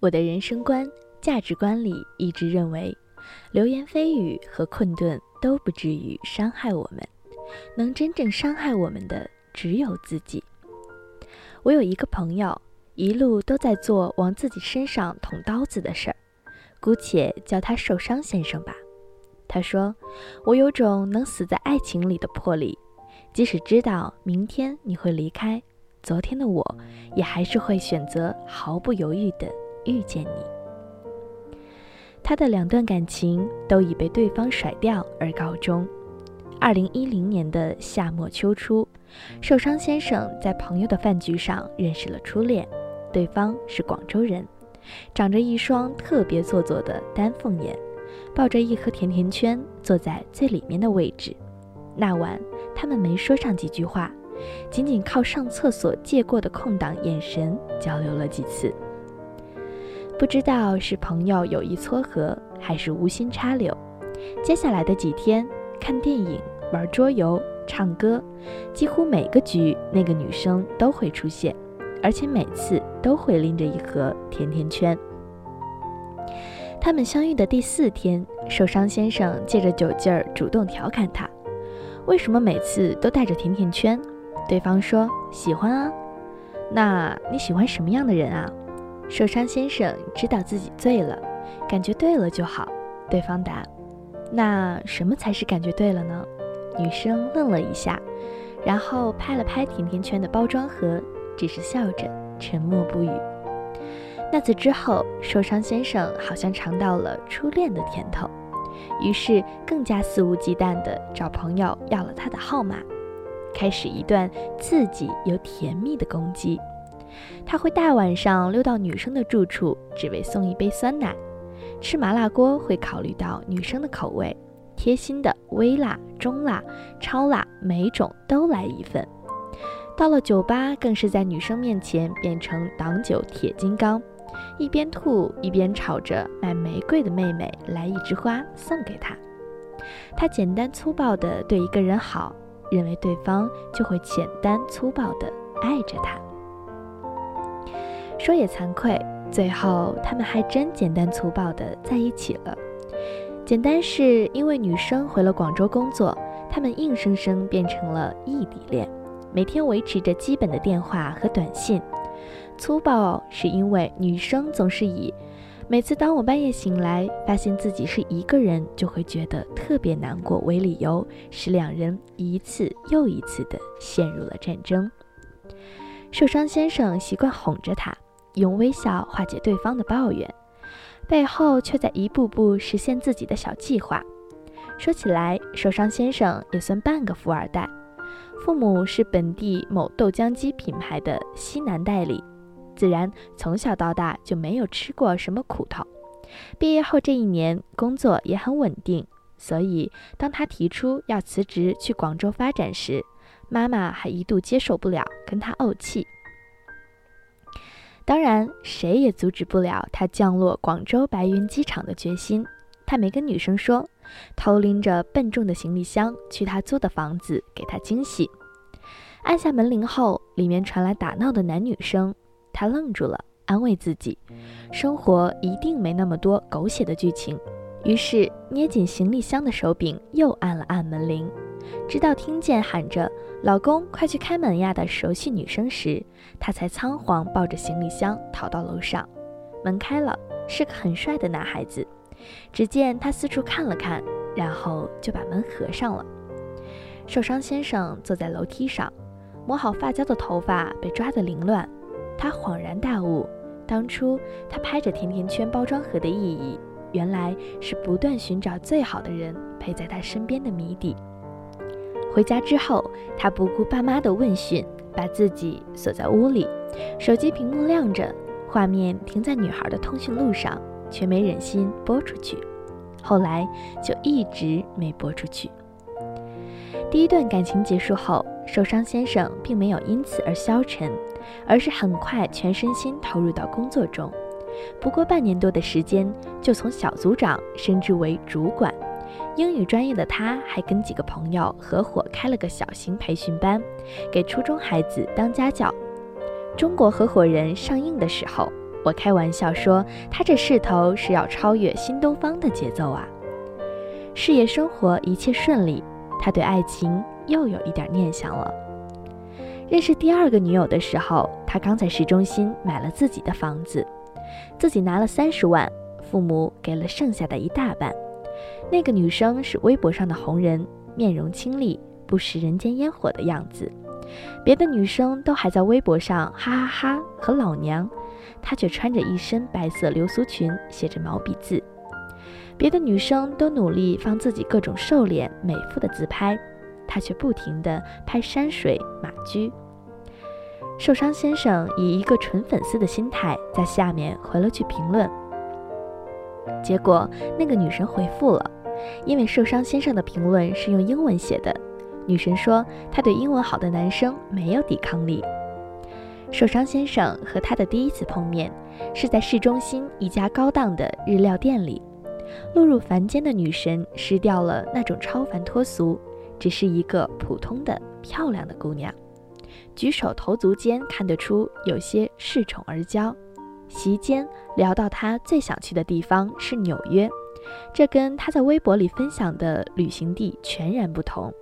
我的人生观、价值观里一直认为，流言蜚语和困顿都不至于伤害我们，能真正伤害我们的只有自己。我有一个朋友，一路都在做往自己身上捅刀子的事儿，姑且叫他受伤先生吧。他说：“我有种能死在爱情里的魄力，即使知道明天你会离开，昨天的我也还是会选择毫不犹豫地遇见你。”他的两段感情都已被对方甩掉而告终。二零一零年的夏末秋初。受伤先生在朋友的饭局上认识了初恋，对方是广州人，长着一双特别做作的丹凤眼，抱着一盒甜甜圈，坐在最里面的位置。那晚他们没说上几句话，仅仅靠上厕所借过的空档眼神交流了几次。不知道是朋友有意撮合，还是无心插柳，接下来的几天看电影、玩桌游。唱歌，几乎每个局那个女生都会出现，而且每次都会拎着一盒甜甜圈。他们相遇的第四天，受伤先生借着酒劲儿主动调侃她：“为什么每次都带着甜甜圈？”对方说：“喜欢啊。”那你喜欢什么样的人啊？受伤先生知道自己醉了，感觉对了就好。对方答：“那什么才是感觉对了呢？”女生愣了一下，然后拍了拍甜甜圈的包装盒，只是笑着沉默不语。那次之后，受伤先生好像尝到了初恋的甜头，于是更加肆无忌惮地找朋友要了他的号码，开始一段刺激又甜蜜的攻击。他会大晚上溜到女生的住处，只为送一杯酸奶；吃麻辣锅会考虑到女生的口味。贴心的微辣、中辣、超辣，每种都来一份。到了酒吧，更是在女生面前变成挡酒铁金刚，一边吐一边吵着买玫瑰的妹妹来一枝花送给她。他简单粗暴地对一个人好，认为对方就会简单粗暴地爱着他。说也惭愧，最后他们还真简单粗暴地在一起了。简单是因为女生回了广州工作，他们硬生生变成了异地恋，每天维持着基本的电话和短信。粗暴是因为女生总是以每次当我半夜醒来，发现自己是一个人，就会觉得特别难过为理由，使两人一次又一次的陷入了战争。受伤先生习惯哄着她，用微笑化解对方的抱怨。背后却在一步步实现自己的小计划。说起来，受伤先生也算半个富二代，父母是本地某豆浆机品牌的西南代理，自然从小到大就没有吃过什么苦头。毕业后这一年，工作也很稳定，所以当他提出要辞职去广州发展时，妈妈还一度接受不了，跟他怄气。当然，谁也阻止不了他降落广州白云机场的决心。他没跟女生说，偷拎着笨重的行李箱去他租的房子给她惊喜。按下门铃后，里面传来打闹的男女声，他愣住了，安慰自己，生活一定没那么多狗血的剧情。于是捏紧行李箱的手柄，又按了按门铃。直到听见喊着“老公，快去开门呀”的熟悉女声时，他才仓皇抱着行李箱逃到楼上。门开了，是个很帅的男孩子。只见他四处看了看，然后就把门合上了。受伤先生坐在楼梯上，抹好发胶的头发被抓得凌乱。他恍然大悟，当初他拍着甜甜圈包装盒的意义，原来是不断寻找最好的人陪在他身边的谜底。回家之后，他不顾爸妈的问讯，把自己锁在屋里。手机屏幕亮着，画面停在女孩的通讯录上，却没忍心拨出去。后来就一直没拨出去。第一段感情结束后，受伤先生并没有因此而消沉，而是很快全身心投入到工作中。不过半年多的时间，就从小组长升职为主管。英语专业的他，还跟几个朋友合伙开了个小型培训班，给初中孩子当家教。中国合伙人上映的时候，我开玩笑说，他这势头是要超越新东方的节奏啊！事业生活一切顺利，他对爱情又有一点念想了。认识第二个女友的时候，他刚在市中心买了自己的房子，自己拿了三十万，父母给了剩下的一大半。那个女生是微博上的红人，面容清丽，不食人间烟火的样子。别的女生都还在微博上哈哈哈和老娘。她却穿着一身白色流苏裙，写着毛笔字。别的女生都努力放自己各种瘦脸美肤的自拍，她却不停地拍山水马驹。受伤先生以一个纯粉丝的心态在下面回了句评论，结果那个女神回复了，因为受伤先生的评论是用英文写的，女神说她对英文好的男生没有抵抗力。受伤先生和他的第一次碰面，是在市中心一家高档的日料店里。落入凡间的女神失掉了那种超凡脱俗，只是一个普通的漂亮的姑娘，举手投足间看得出有些恃宠而骄。席间聊到他最想去的地方是纽约，这跟他在微博里分享的旅行地全然不同。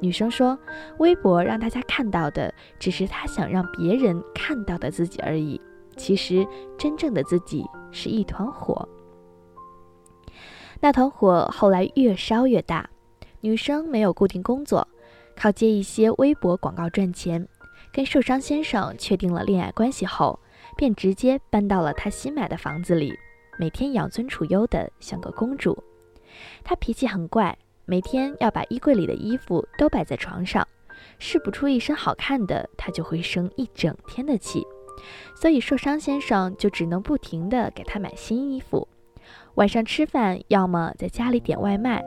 女生说：“微博让大家看到的只是她想让别人看到的自己而已，其实真正的自己是一团火。那团火后来越烧越大。女生没有固定工作，靠接一些微博广告赚钱。跟受伤先生确定了恋爱关系后，便直接搬到了他新买的房子里，每天养尊处优的像个公主。她脾气很怪。”每天要把衣柜里的衣服都摆在床上，试不出一身好看的，他就会生一整天的气。所以受伤先生就只能不停地给他买新衣服。晚上吃饭，要么在家里点外卖，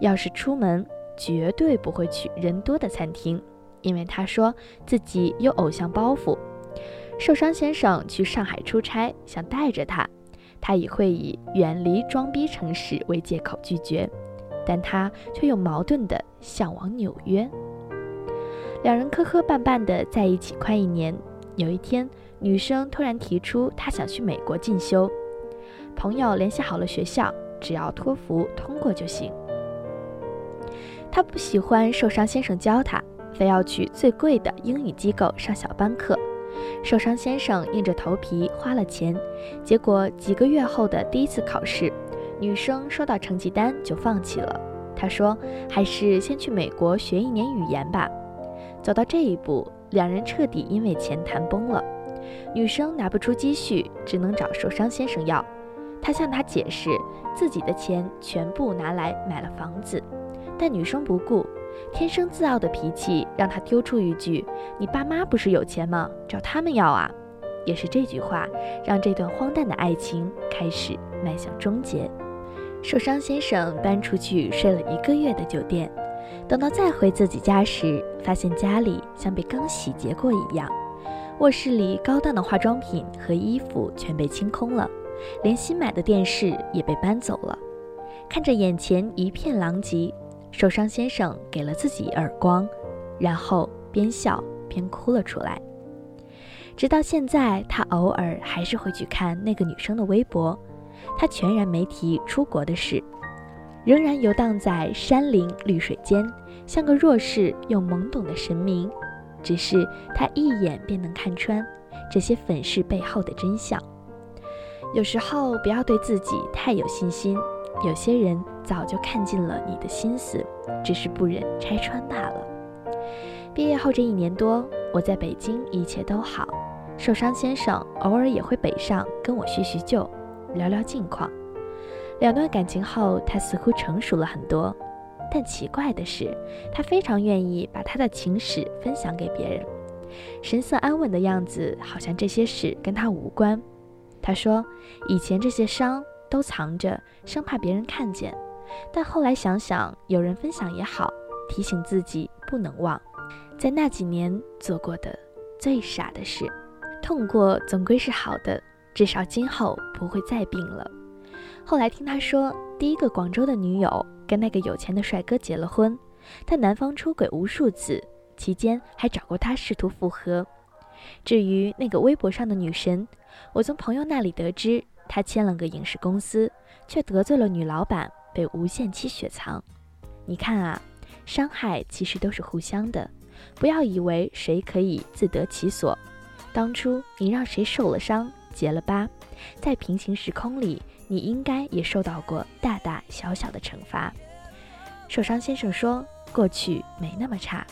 要是出门，绝对不会去人多的餐厅，因为他说自己有偶像包袱。受伤先生去上海出差，想带着他，他也会以远离装逼城市为借口拒绝。但他却又矛盾的向往纽约。两人磕磕绊绊的在一起快一年。有一天，女生突然提出她想去美国进修，朋友联系好了学校，只要托福通过就行。她不喜欢受伤先生教她，非要去最贵的英语机构上小班课。受伤先生硬着头皮花了钱，结果几个月后的第一次考试。女生收到成绩单就放弃了。她说：“还是先去美国学一年语言吧。”走到这一步，两人彻底因为钱谈崩了。女生拿不出积蓄，只能找受伤先生要。他向她解释，自己的钱全部拿来买了房子，但女生不顾，天生自傲的脾气让他丢出一句：“你爸妈不是有钱吗？找他们要啊！”也是这句话，让这段荒诞的爱情开始迈向终结。受伤先生搬出去睡了一个月的酒店，等到再回自己家时，发现家里像被刚洗劫过一样。卧室里高档的化妆品和衣服全被清空了，连新买的电视也被搬走了。看着眼前一片狼藉，受伤先生给了自己一耳光，然后边笑边哭了出来。直到现在，他偶尔还是会去看那个女生的微博。他全然没提出国的事，仍然游荡在山林绿水间，像个弱势又懵懂的神明。只是他一眼便能看穿这些粉饰背后的真相。有时候不要对自己太有信心，有些人早就看尽了你的心思，只是不忍拆穿罢了。毕业后这一年多，我在北京一切都好，受伤先生偶尔也会北上跟我叙叙旧。聊聊近况。两段感情后，他似乎成熟了很多，但奇怪的是，他非常愿意把他的情史分享给别人，神色安稳的样子，好像这些事跟他无关。他说，以前这些伤都藏着，生怕别人看见，但后来想想，有人分享也好，提醒自己不能忘，在那几年做过的最傻的事。痛过总归是好的。至少今后不会再病了。后来听他说，第一个广州的女友跟那个有钱的帅哥结了婚，但男方出轨无数次，期间还找过他试图复合。至于那个微博上的女神，我从朋友那里得知，他签了个影视公司，却得罪了女老板，被无限期雪藏。你看啊，伤害其实都是互相的，不要以为谁可以自得其所。当初你让谁受了伤、结了疤，在平行时空里，你应该也受到过大大小小的惩罚。受伤先生说：“过去没那么差。”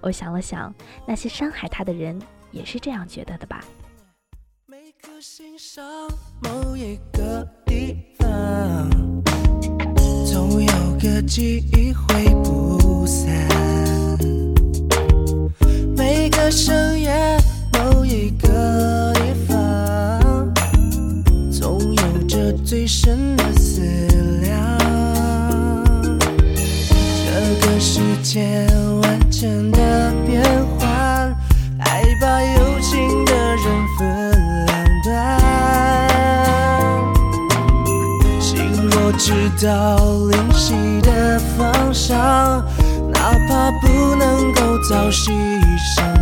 我想了想，那些伤害他的人也是这样觉得的吧。每颗心上某一个地方，总有个记忆挥不散。每个声音到灵犀的方向，哪怕不能够早牺牲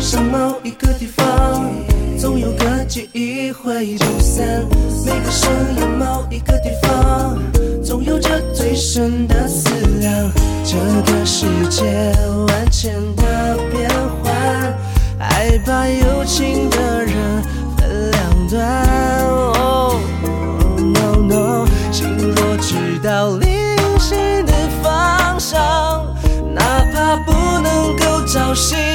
上某一个地方，总有个记忆会不散。每个深夜某一个地方，总有着最深的思量。这个世界万千的变幻，爱把有情的人分两端。哦、oh, no no，心若知道灵犀的方向，哪怕不能够找寻。